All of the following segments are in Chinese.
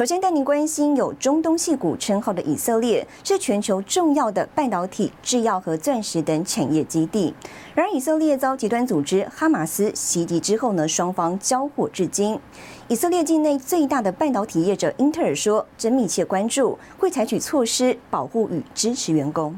首先带您关心有中东戏骨称号的以色列，是全球重要的半导体、制药和钻石等产业基地。然而，以色列遭极端组织哈马斯袭击之后呢，双方交火至今。以色列境内最大的半导体业者英特尔说，正密切关注，会采取措施保护与支持员工。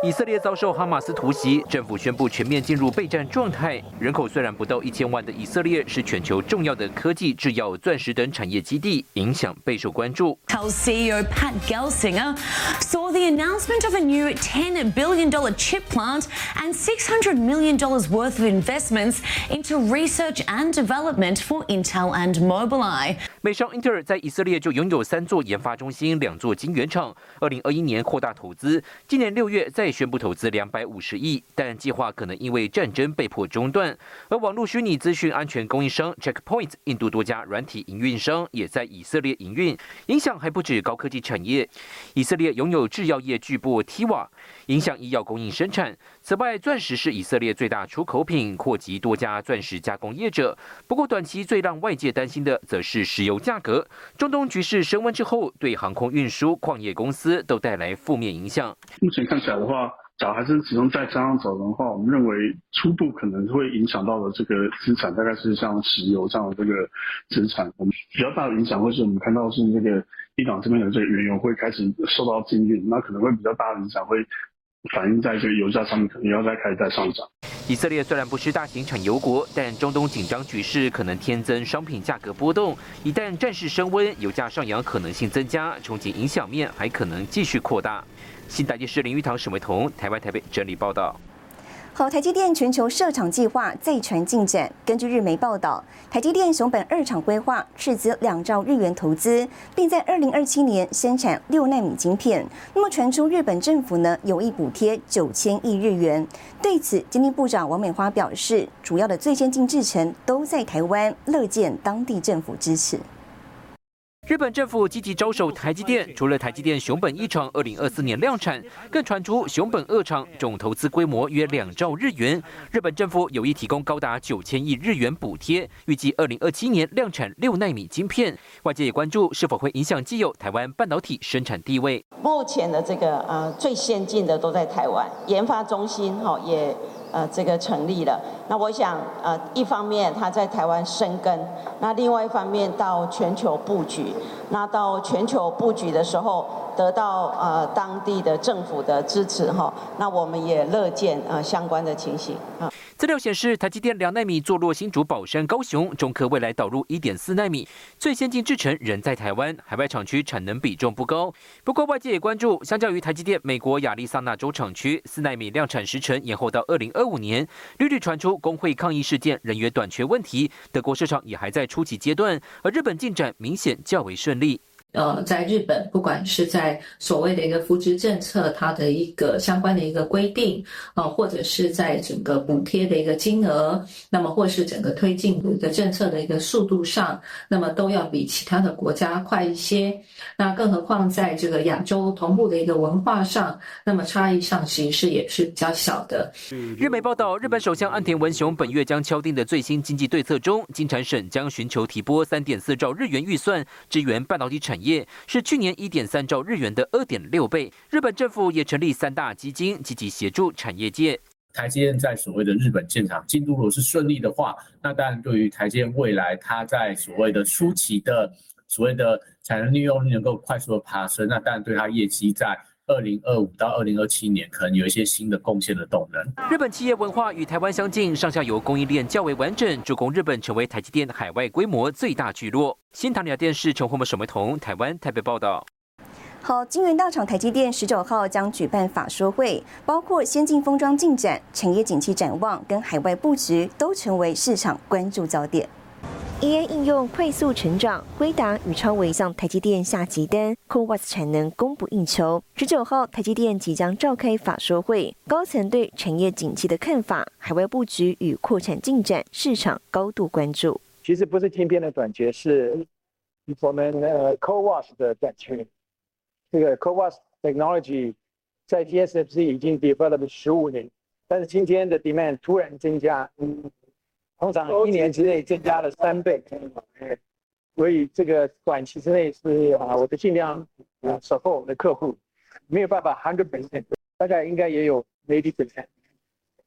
以色列遭受哈马斯突袭，政府宣布全面进入备战状态。人口虽然不到一千万的以色列，是全球重要的科技、制药、钻石等产业基地，影响备受关注。Intel CEO Pat Gelsinger saw the announcement of a new $10 billion chip plant and $600 million worth of investments into research and development for Intel and Mobileye. 美商英特尔在以色列就拥有三座研发中心、两座晶圆厂。二零二一年扩大投资，今年六月宣布投资两百五十亿，但计划可能因为战争被迫中断。而网络虚拟资讯安全供应商 Checkpoint，印度多家软体营运商也在以色列营运，影响还不止高科技产业。以色列拥有制药业巨擘 Teva，影响医药供应生产。此外，钻石是以色列最大出口品，扩及多家钻石加工业者。不过，短期最让外界担心的，则是石油价格。中东局势升温之后，对航空运输、矿业公司都带来负面影响。目前看起来的话，假如还是始终在这样走的话，我们认为初步可能会影响到的这个资产，大概是像石油这样的这个资产。我们比较大的影响，会是我们看到是这个伊朗这边的这个原油会开始受到禁运，那可能会比较大的影响会。反映在这个油价上面，可能要再开始再上涨。以色列虽然不是大型产油国，但中东紧张局势可能添增商品价格波动。一旦战事升温，油价上扬可能性增加，冲击影响面还可能继续扩大。新台电视林玉堂、沈维彤，台湾台北整理报道。好，台积电全球设厂计划再传进展。根据日媒报道，台积电熊本二厂规划斥资两兆日元投资，并在二零二七年生产六纳米晶片。那么传出日本政府呢有意补贴九千亿日元。对此，经济部长王美花表示，主要的最先进制程都在台湾，乐见当地政府支持。日本政府积极招手台积电，除了台积电熊本一厂二零二四年量产，更传出熊本二厂总投资规模约两兆日元。日本政府有意提供高达九千亿日元补贴，预计二零二七年量产六纳米晶片。外界也关注是否会影响既有台湾半导体生产地位。目前的这个呃最先进的都在台湾研发中心，哈也。呃，这个成立了。那我想，呃，一方面它在台湾生根，那另外一方面到全球布局。那到全球布局的时候，得到呃当地的政府的支持哈，那我们也乐见呃相关的情形啊。资料显示，台积电两纳米坐落新竹宝山、高雄，中科未来导入一点四纳米，最先进制程仍在台湾，海外厂区产能比重不高。不过外界也关注，相较于台积电美国亚利桑那州厂区，四纳米量产时程延后到二零二五年，屡屡传出工会抗议事件、人员短缺问题。德国市场也还在初级阶段，而日本进展明显较为顺利。呃，在日本，不管是在所谓的一个扶持政策，它的一个相关的一个规定，呃，或者是在整个补贴的一个金额，那么或是整个推进的政策的一个速度上，那么都要比其他的国家快一些。那更何况在这个亚洲同步的一个文化上，那么差异上其实也是比较小的。日媒报道，日本首相岸田文雄本月将敲定的最新经济对策中，金产省将寻求提拨三点四兆日元预算，支援半导体产。业是去年一点三兆日元的二点六倍。日本政府也成立三大基金，积极协助产业界。台积电在所谓的日本建厂进度如果是顺利的话，那当然对于台积电未来它在所谓的初期的所谓的产能利用率能够快速的爬升，那当然对它业绩在。二零二五到二零二七年，可能有一些新的贡献的动能。日本企业文化与台湾相近，上下游供应链较为完整，助攻日本成为台积电海外规模最大聚落。新唐尼亚电视陈宏文、沈维彤，台湾台北报道。好，金源大厂台积电十九号将举办法说会，包括先进封装进展、产业景气展望跟海外布局，都成为市场关注焦点。E A 应用快速成长，辉达与超微向台积电下急单 c o w a s 产能供不应求。十九号，台积电即将召开法说会，高层对产业景气的看法、海外布局与扩产进展，市场高度关注。其实不是天边的短缺，是我们呃 c o w a s 的短缺。这个 c o w a s technology 在 TSMC 已经 developed 十五年，但是今天的 demand 突然增加。通常一年之内增加了三倍，所以这个短期之内是啊，我的尽量啊守候我的客户，没有办法 hundred percent，大概应该也有 eighty percent，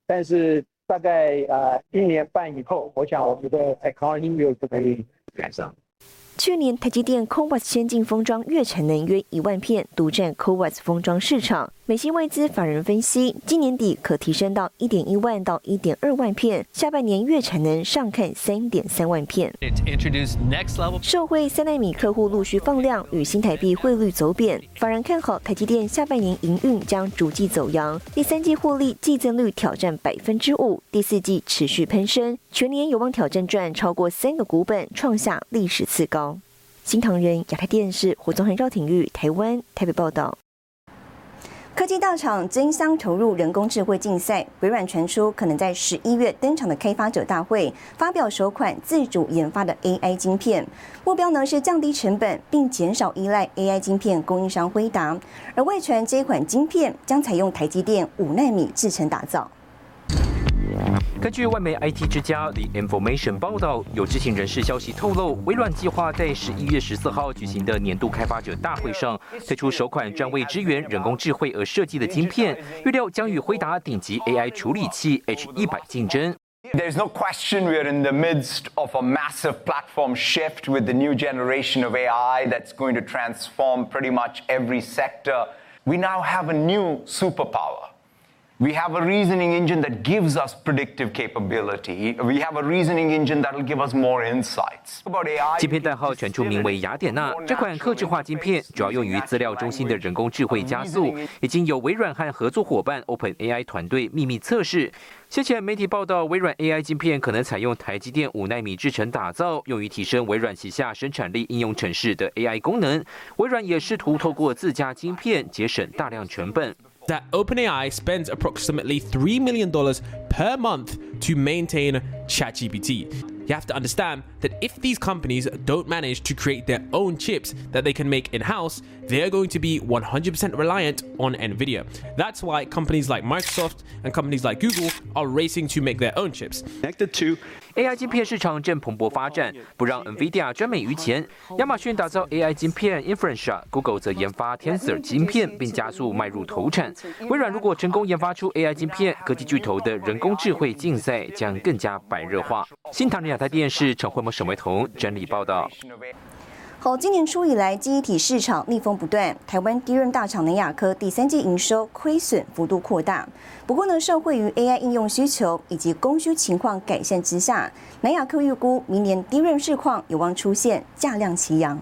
但是大概啊一年半以后，我想我们的 economy 就可以赶上。去年台积电 CoWAS 先进封装月产能约一万片，独占 CoWAS 封装市场。美新外资法人分析，今年底可提升到一点一万到一点二万片，下半年月产能上看三点三万片。受惠三纳米客户陆续放量，与新台币汇率走贬，法人看好台积电下半年营运将逐季走扬，第三季获利季增率挑战百分之五，第四季持续攀升，全年有望挑战赚超过三个股本，创下历史次高。新唐人亚太电视胡宗恒、赵廷玉台湾台北报道。科技大厂争相投入人工智慧竞赛，微软传出可能在十一月登场的开发者大会发表首款自主研发的 AI 晶片，目标呢是降低成本并减少依赖 AI 晶片供应商辉达，而外传这款晶片将采用台积电五纳米制程打造。根据外媒 IT 之家 The Information 报道，有知情人士消息透露，微软计划在十一月十四号举行的年度开发者大会上推出首款专为支援人工智慧而设计的晶片，预料将与辉达顶级 AI 处理器 H 一百竞争。There's no question we're in the midst of a massive platform shift with the new generation of AI that's going to transform pretty much every sector. We now have a new superpower. We have a reasoning engine that gives us predictive capability. We have a reasoning engine that will give us more insights. 晶片代号全出名为雅典娜，这款克制化晶片主要用于资料中心的人工智慧加速，已经有微软和合作伙伴 Open AI 团队秘密测试。先前媒体报道，微软 AI 晶片可能采用台积电五纳米制程打造，用于提升微软旗下生产力应用城市的 AI 功能。微软也试图透过自家晶片节省大量成本。That OpenAI spends approximately $3 million per month to maintain ChatGPT. You have to understand that if these companies don't manage to create their own chips that they can make in house, they're going to be 100% reliant on NVIDIA. That's why companies like Microsoft and companies like Google are racing to make their own chips. Connected to AI 晶片市场正蓬勃发展，不让 NVIDIA 专美于前。亚马逊打造 AI 晶片 Inference，Google 则研发 Tensor 晶片，并加速迈入投产。微软如果成功研发出 AI 晶片，科技巨头的人工智慧竞赛将更加白热化。新唐人亚太电视陈慧萌、沈维彤整理报道。好，今年初以来，记忆体市场逆风不断。台湾低润大厂南亚科第三季营收亏损幅度扩大。不过呢，受惠于 AI 应用需求以及供需情况改善之下，南亚科预估明年低润市况有望出现价量齐扬。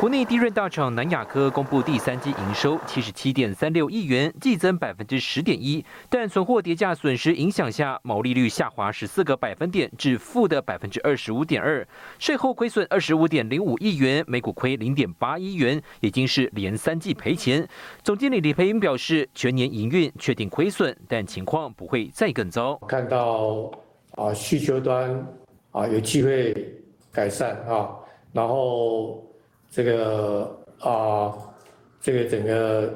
国内低润大厂南亚科公布第三季营收七十七点三六亿元，季增百分之十点一，但存货叠价损失影响下，毛利率下滑十四个百分点至负的百分之二十五点二，税后亏损二十五点零五亿元，每股亏零点八亿元，已经是连三季赔钱。总经理李培英表示，全年营运确定亏损，但情况不会再更糟。看到啊需求端啊有机会改善啊，然后。这个啊，这个整个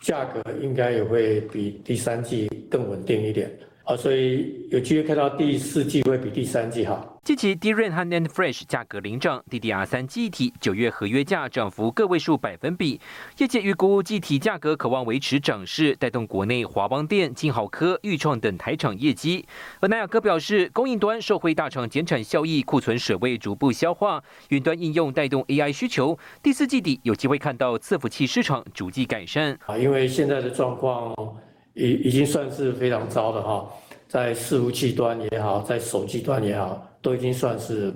价格应该也会比第三季更稳定一点啊，所以有机会看到第四季会比第三季好。近期 DRAM 和 NAND Flash 价格领涨，DDR3 记忆体九月合约价涨幅个位数百分比，业界预估记忆体价格可望维持涨势，带动国内华邦电、金豪科、裕创等台厂业绩。而南亚科表示，供应端受惠大厂减产效益，库存水位逐步消化，云端应用带动 AI 需求，第四季底有机会看到伺服器市场逐季改善。啊，因为现在的状况已已经算是非常糟了哈，在伺服器端也好，在手机端也好。都已经算是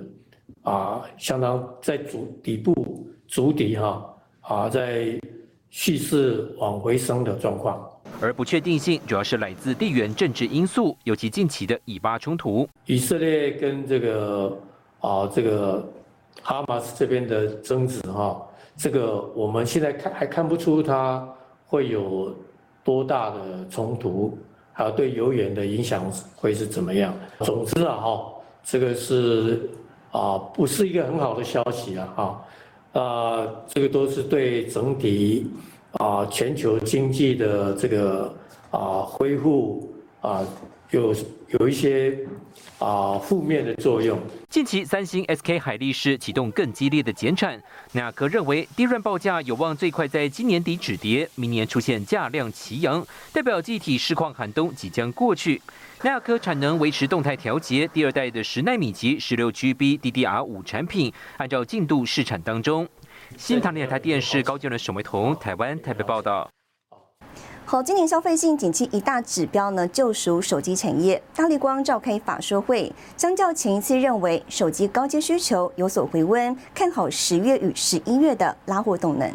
啊，相当在主底部主底哈啊，在蓄势往回升的状况。而不确定性主要是来自地缘政治因素，尤其近期的以巴冲突。以色列跟这个啊这个哈马斯这边的争执哈，这个我们现在看还看不出它会有多大的冲突，还有对油源的影响会是怎么样。总之啊哈，这个是啊不是一个很好的消息啊哈。啊，这个都是对整体啊全球经济的这个啊恢复啊有有一些啊负面的作用。近期，三星、SK 海力士启动更激烈的减产。纳克认为，低润报价有望最快在今年底止跌，明年出现价量齐扬，代表记忆体市况寒冬即将过去。纳克产能维持动态调节，第二代的十纳米级十六 GB DDR 五产品按照进度试产当中。新唐人台电视高阶人沈维彤，台湾台北报道。好，今年消费性景气一大指标呢，就属手机产业。大力光召开法说会，相较前一次认为手机高阶需求有所回温，看好十月与十一月的拉货动能。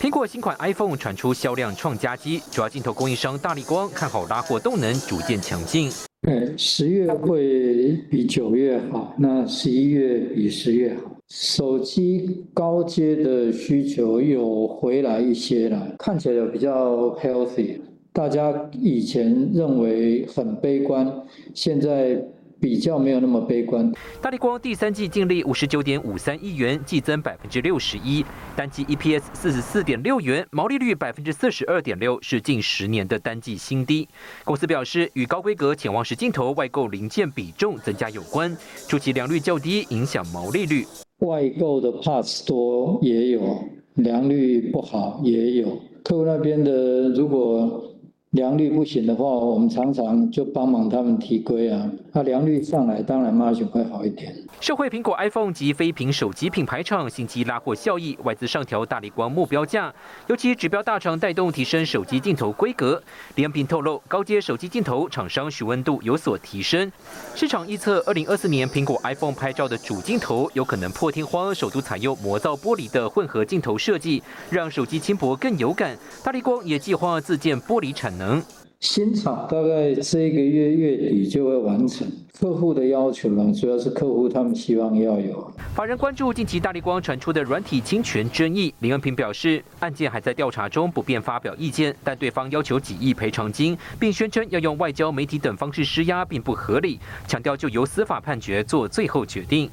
苹果新款 iPhone 传出销量创佳绩，主要镜头供应商大力光看好拉货动能逐渐强劲。对，十月会比九月好，那十一月比十月好。手机高阶的需求有回来一些了，看起来比较 healthy。大家以前认为很悲观，现在。比较没有那么悲观。大力光第三季净利五十九点五三亿元，季增百分之六十一，单季 EPS 四十四点六元，毛利率百分之四十二点六，是近十年的单季新低。公司表示，与高规格潜望式镜头外购零件比重增加有关，初期良率较低，影响毛利率。外购的 parts 多也有，良率不好也有。客户那边的如果。良率不行的话，我们常常就帮忙他们提规啊。那良率上来，当然 margin 会好一点。社会苹果 iPhone 及非屏手机品牌厂星期拉货效益，外资上调大力光目标价，尤其指标大厂带动提升手机镜头规格。李恩平透露，高阶手机镜头厂商询问度有所提升。市场预测，二零二四年苹果 iPhone 拍照的主镜头有可能破天荒首度采用魔造玻璃的混合镜头设计，让手机轻薄更有感。大力光也计划自建玻璃产。能新厂大概这个月月底就会完成。客户的要求呢，主要是客户他们希望要有。法人关注近期大力光传出的软体侵权争议，林恩平表示，案件还在调查中，不便发表意见。但对方要求几亿赔偿金，并宣称要用外交、媒体等方式施压，并不合理，强调就由司法判决做最后决定。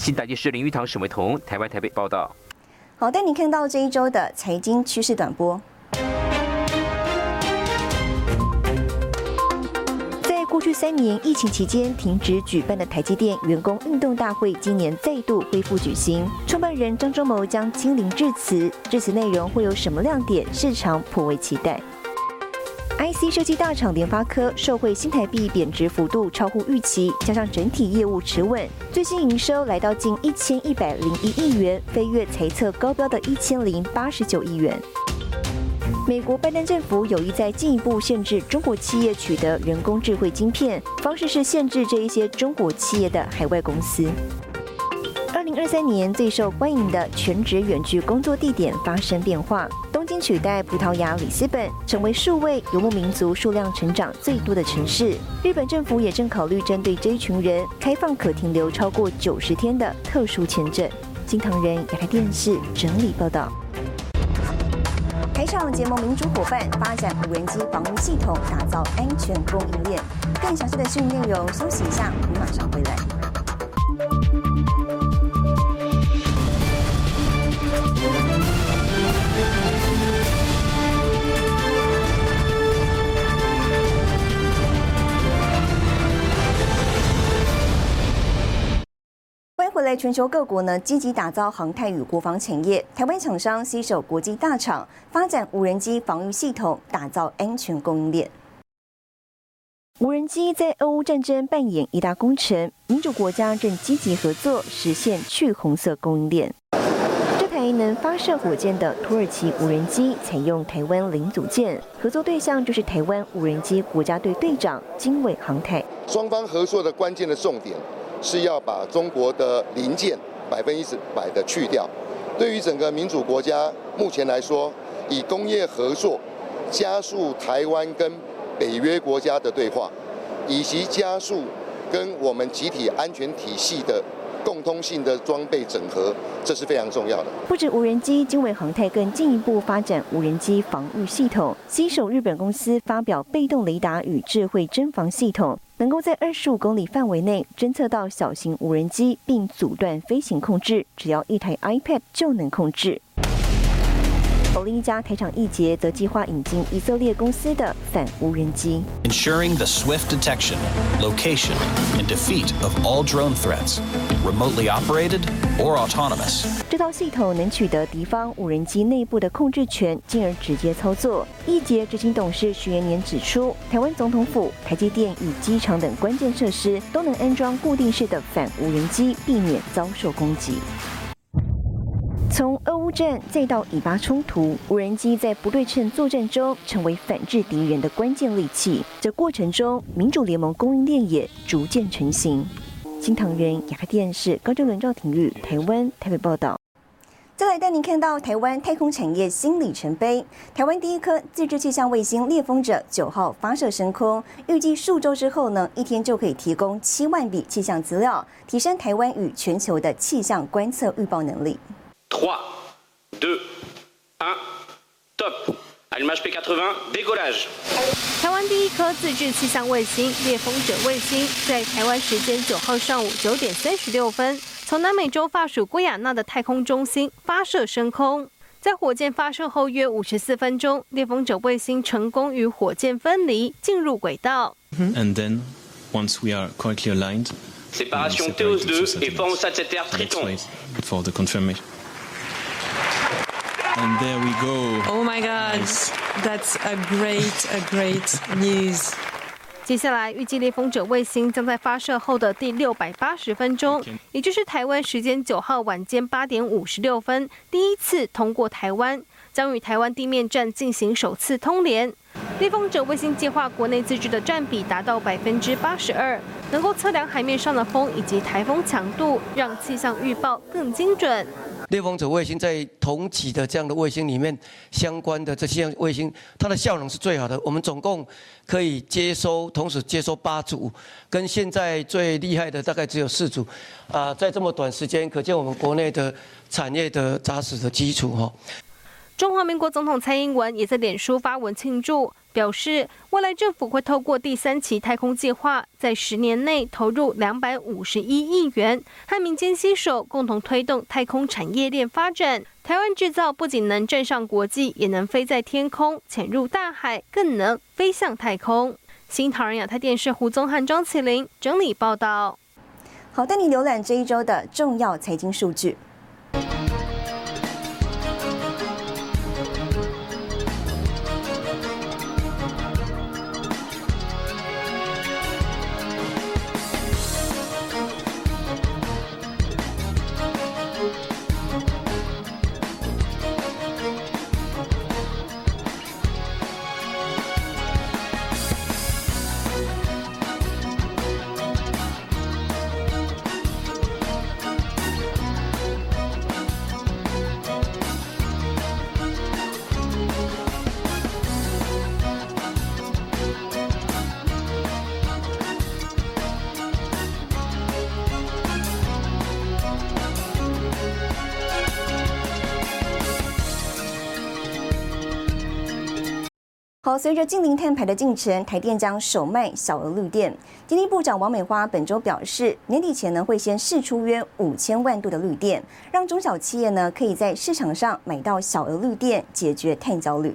新台电视林玉堂、沈维彤，台湾台北报道。好，带你看到这一周的财经趋势短波。去三年疫情期间停止举办的台积电员工运动大会，今年再度恢复举行。创办人张忠谋将亲临致辞，致辞内容会有什么亮点？市场颇为期待。IC 设计大厂联发科受惠新台币贬值幅度超乎预期，加上整体业务持稳，最新营收来到近一千一百零一亿元，飞跃财测高标的一千零八十九亿元。美国拜登政府有意在进一步限制中国企业取得人工智慧晶片，方式是限制这一些中国企业的海外公司。二零二三年最受欢迎的全职远距工作地点发生变化，东京取代葡萄牙里斯本，成为数位游牧民族数量成长最多的城市。日本政府也正考虑针对这一群人开放可停留超过九十天的特殊签证。金唐人亚太电视整理报道。台上结盟民主伙伴，发展无人机防御系统，打造安全供应链。更详细的训练内容，休息一下，我们马上回来。回来，全球各国呢积极打造航太与国防产业。台湾厂商携手国际大厂，发展无人机防御系统，打造安全供应链。无人机在俄乌战争扮演一大功臣，民主国家正积极合作，实现去红色供应链。这台能发射火箭的土耳其无人机，采用台湾零组件，合作对象就是台湾无人机国家队队长经纬航太。双方合作的关键的重点。是要把中国的零件百分之百的去掉。对于整个民主国家，目前来说，以工业合作加速台湾跟北约国家的对话，以及加速跟我们集体安全体系的共通性的装备整合，这是非常重要的。不止无人机，经纬航太更进一步发展无人机防御系统。新手日本公司发表被动雷达与智慧侦防系统，能够在二十五公里范围内侦测到小型无人机，并阻断飞行控制，只要一台 iPad 就能控制。而另一家台厂易捷则计划引进以色列公司的反无人机。ensuring the swift detection, location, and defeat of all drone threats, remotely operated or autonomous. 这套系统能取得敌方无人机内部的控制权，进而直接操作。易捷执行董事徐延年指出，台湾总统府、台积电与机场等关键设施都能安装固定式的反无人机，避免遭受攻击。从俄乌战再到以巴冲突，无人机在不对称作战中成为反制敌人的关键利器。这过程中，民主联盟供应链也逐渐成型。新唐人亚太电视高正伦、赵廷玉，台湾台北报道。再来带您看到台湾太空产业新里程碑。台湾第一颗自制气象卫星猎风者九号发射升空，预计数周之后呢，一天就可以提供七万笔气象资料，提升台湾与全球的气象观测预报能力。3, 2, 1, top. Allumage P80, décollage. 台湾第一颗自制气象卫星猎风者卫星，在台湾时间九号上午九点三十六分，从南美洲法属圭亚那的太空中心发射升空。在火箭发射后约五十四分钟，猎风者卫星成功与火箭分离，进入轨道。And then, once we are correctly aligned, Séparation TEOS 2 et forme satellitaire Triton. for the confirmation. There we go. Oh my God, that's a great, a great news. 接下来，预计猎风者卫星将在发射后的第六百八十分钟，也就是台湾时间九号晚间八点五十六分，第一次通过台湾，将与台湾地面站进行首次通联。猎风者卫星计划国内自制的占比达到百分之八十二，能够测量海面上的风以及台风强度，让气象预报更精准。猎风者卫星在同级的这样的卫星里面，相关的这些卫星，它的效能是最好的。我们总共可以接收，同时接收八组，跟现在最厉害的大概只有四组。啊，在这么短时间，可见我们国内的产业的扎实的基础哈。中华民国总统蔡英文也在脸书发文庆祝，表示未来政府会透过第三期太空计划，在十年内投入两百五十一亿元，和民间携手共同推动太空产业链发展。台湾制造不仅能站上国际，也能飞在天空、潜入大海，更能飞向太空。新唐人亚太电视胡宗汉、张启林整理报道。好，带你浏览这一周的重要财经数据。随着近零碳排的进程，台电将首卖小额绿电。经济部长王美花本周表示，年底前呢会先试出约五千万度的绿电，让中小企业呢可以在市场上买到小额绿电，解决碳焦虑。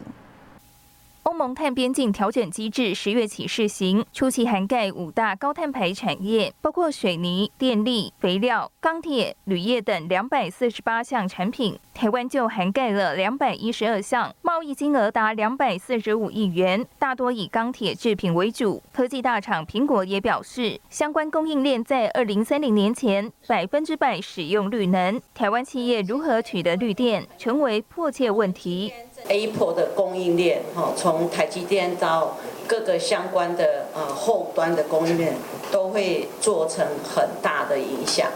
欧盟碳边境调整机制十月起试行，初期涵盖五大高碳排产业，包括水泥、电力、肥料、钢铁、铝业等两百四十八项产品。台湾就涵盖了两百一十二项，贸易金额达两百四十五亿元，大多以钢铁制品为主。科技大厂苹果也表示，相关供应链在二零三零年前百分之百使用绿能。台湾企业如何取得绿电，成为迫切问题。Apple 的供应链，哈，从台积电到各个相关的呃后端的供应链，都会做成很大的影响。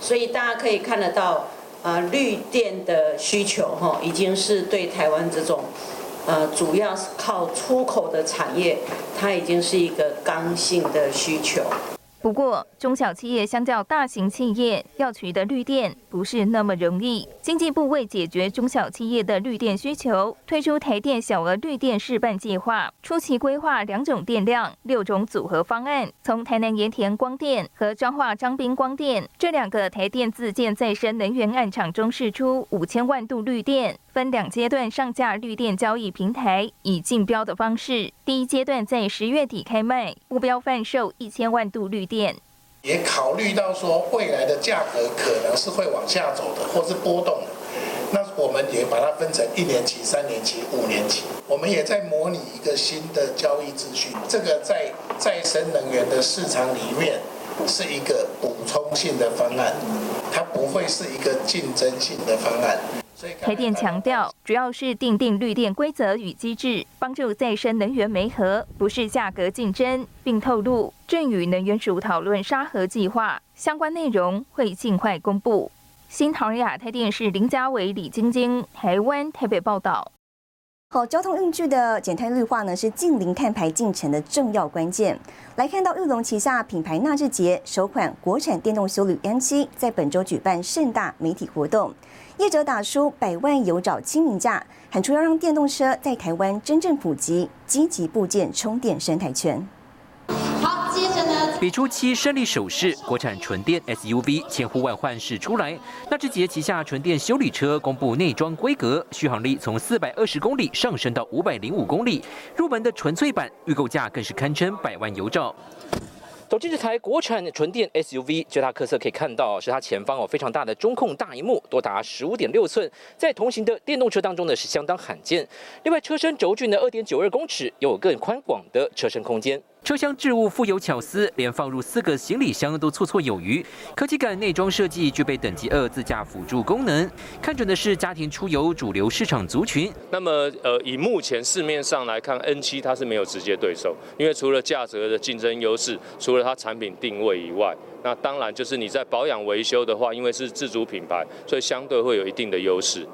所以大家可以看得到，呃，绿电的需求，哈，已经是对台湾这种呃主要是靠出口的产业，它已经是一个刚性的需求。不过，中小企业相较大型企业要取得绿电不是那么容易。经济部为解决中小企业的绿电需求，推出台电小额绿电示范计划，初期规划两种电量、六种组合方案，从台南盐田光电和彰化彰滨光电这两个台电自建再生能源案场中试出五千万度绿电，分两阶段上架绿电交易平台，以竞标的方式，第一阶段在十月底开卖，目标贩售一千万度绿。也考虑到说未来的价格可能是会往下走的，或是波动，那我们也把它分成一年期、三年期、五年期。我们也在模拟一个新的交易秩序，这个在再生能源的市场里面是一个补充性的方案，它不会是一个竞争性的方案。台电强调，主要是定定绿电规则与机制，帮助再生能源媒合，不是价格竞争，并透露正与能源署讨论沙河计划，相关内容会尽快公布。新唐亚太电视林家伟、李晶晶，台湾台北报道。好，交通运具的减碳绿化呢，是近零碳排进程的重要关键。来看到玉龙旗下品牌纳智捷首款国产电动修旅 M7，在本周举办盛大媒体活动。业者打出百万油找清明价，喊出要让电动车在台湾真正普及，积极部件充电生态圈。好，接着呢，比出七胜利手势，国产纯电 SUV 千呼万唤始出来。纳智捷旗下纯电修理车公布内装规格，续航力从四百二十公里上升到五百零五公里，入门的纯粹版预购价更是堪称百万油找。走进这台国产纯电 SUV，最大特色可以看到是它前方哦非常大的中控大荧幕，多达十五点六寸，在同行的电动车当中呢是相当罕见。另外车身轴距呢二点九二公尺，有更宽广的车身空间。车厢置物富有巧思，连放入四个行李箱都绰绰有余。科技感内装设计具备等级二自驾辅助功能，看准的是家庭出游主流市场族群。那么，呃，以目前市面上来看，N7 它是没有直接对手，因为除了价格的竞争优势，除了它产品定位以外，那当然就是你在保养维修的话，因为是自主品牌，所以相对会有一定的优势。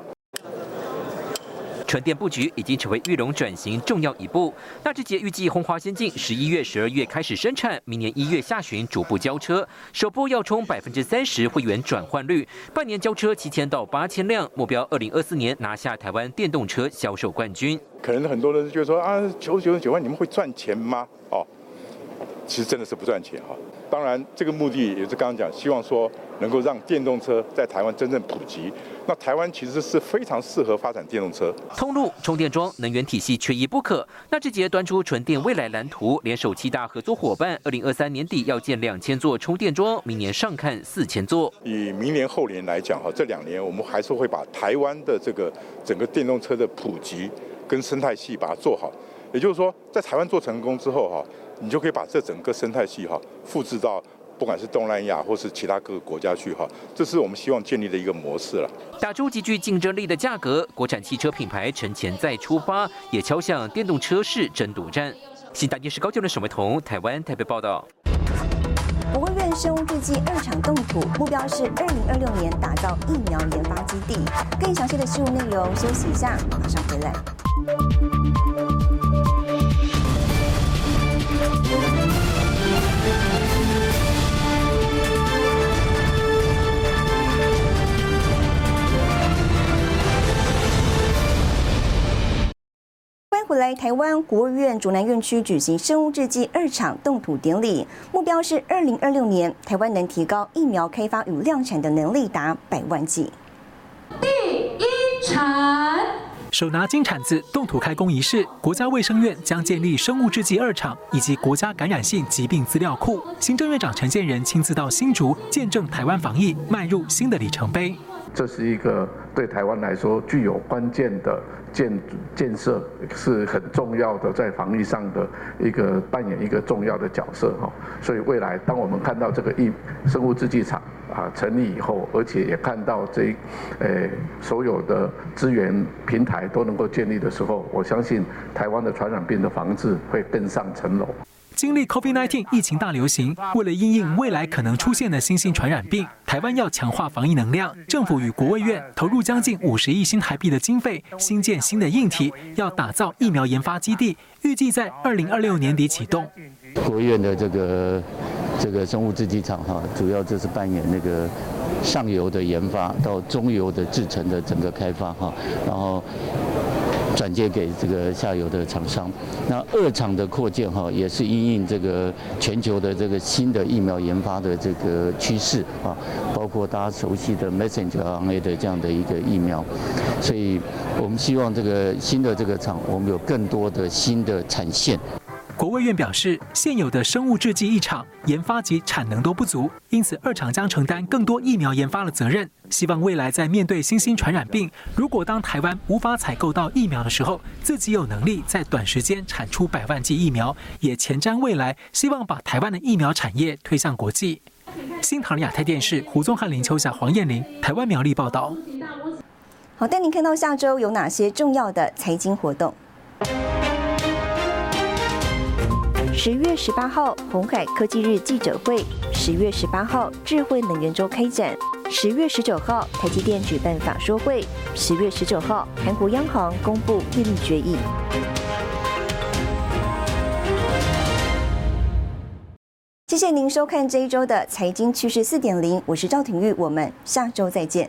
纯电布局已经成为玉龙转型重要一步。纳智捷预计红华先进十一月、十二月开始生产，明年一月下旬逐步交车。首波要冲百分之三十会员转换率，半年交车七千到八千辆，目标二零二四年拿下台湾电动车销售冠军。可能很多人就说啊，九九九万，你们会赚钱吗？哦，其实真的是不赚钱哈。当然，这个目的也是刚刚讲，希望说能够让电动车在台湾真正普及。那台湾其实是非常适合发展电动车。通路、充电桩、能源体系缺一不可。纳智捷端出纯电未来蓝图，联手七大合作伙伴，二零二三年底要建两千座充电桩，明年上看四千座。以明年后年来讲哈，这两年我们还是会把台湾的这个整个电动车的普及跟生态系把它做好。也就是说，在台湾做成功之后哈。你就可以把这整个生态系哈复制到不管是东南亚或是其他各个国家去哈，这是我们希望建立的一个模式了。打出极具竞争力的价格，国产汽车品牌趁前再出发，也敲响电动车市争夺战。新大电视高就的沈伟彤，台湾台北报道。国务院生物制剂二厂动土，目标是二零二六年打造疫苗研发基地。更详细的事务内容，休息一下，马上回来。回来，台湾国务院竹南院区举行生物制剂二厂动土典礼，目标是二零二六年台湾能提高疫苗开发与量产的能力达百万剂。第一产手拿金铲子动土开工仪式，国家卫生院将建立生物制剂二厂以及国家感染性疾病资料库。行政院长陈建仁亲自到新竹见证台湾防疫迈入新的里程碑。这是一个对台湾来说具有关键的。建建设是很重要的，在防疫上的一个扮演一个重要的角色哈，所以未来当我们看到这个疫生物制剂厂啊成立以后，而且也看到这诶所有的资源平台都能够建立的时候，我相信台湾的传染病的防治会更上层楼。经历 COVID-19 疫情大流行，为了应应未来可能出现的新型传染病，台湾要强化防疫能量。政府与国卫院投入将近五十亿新台币的经费，新建新的硬体，要打造疫苗研发基地，预计在二零二六年底启动。国卫院的这个这个生物制剂厂哈，主要就是扮演那个上游的研发到中游的制成的整个开发哈，然后。转接给这个下游的厂商。那二厂的扩建哈，也是因应这个全球的这个新的疫苗研发的这个趋势啊，包括大家熟悉的 messenger RNA 的这样的一个疫苗。所以我们希望这个新的这个厂，我们有更多的新的产线。国卫院表示，现有的生物制剂一厂研发及产能都不足，因此二厂将承担更多疫苗研发的责任。希望未来在面对新兴传染病，如果当台湾无法采购到疫苗的时候，自己有能力在短时间产出百万剂疫苗，也前瞻未来，希望把台湾的疫苗产业推向国际。新唐亚太电视胡宗翰、林秋霞、黄燕玲，台湾苗栗报道。好，带您看到下周有哪些重要的财经活动。十月十八号，红海科技日记者会；十月十八号，智慧能源周开展；十月十九号，台积电举办法说会；十月十九号，韩国央行公布利率决议。谢谢您收看这一周的财经趋势四点零，我是赵廷玉，我们下周再见。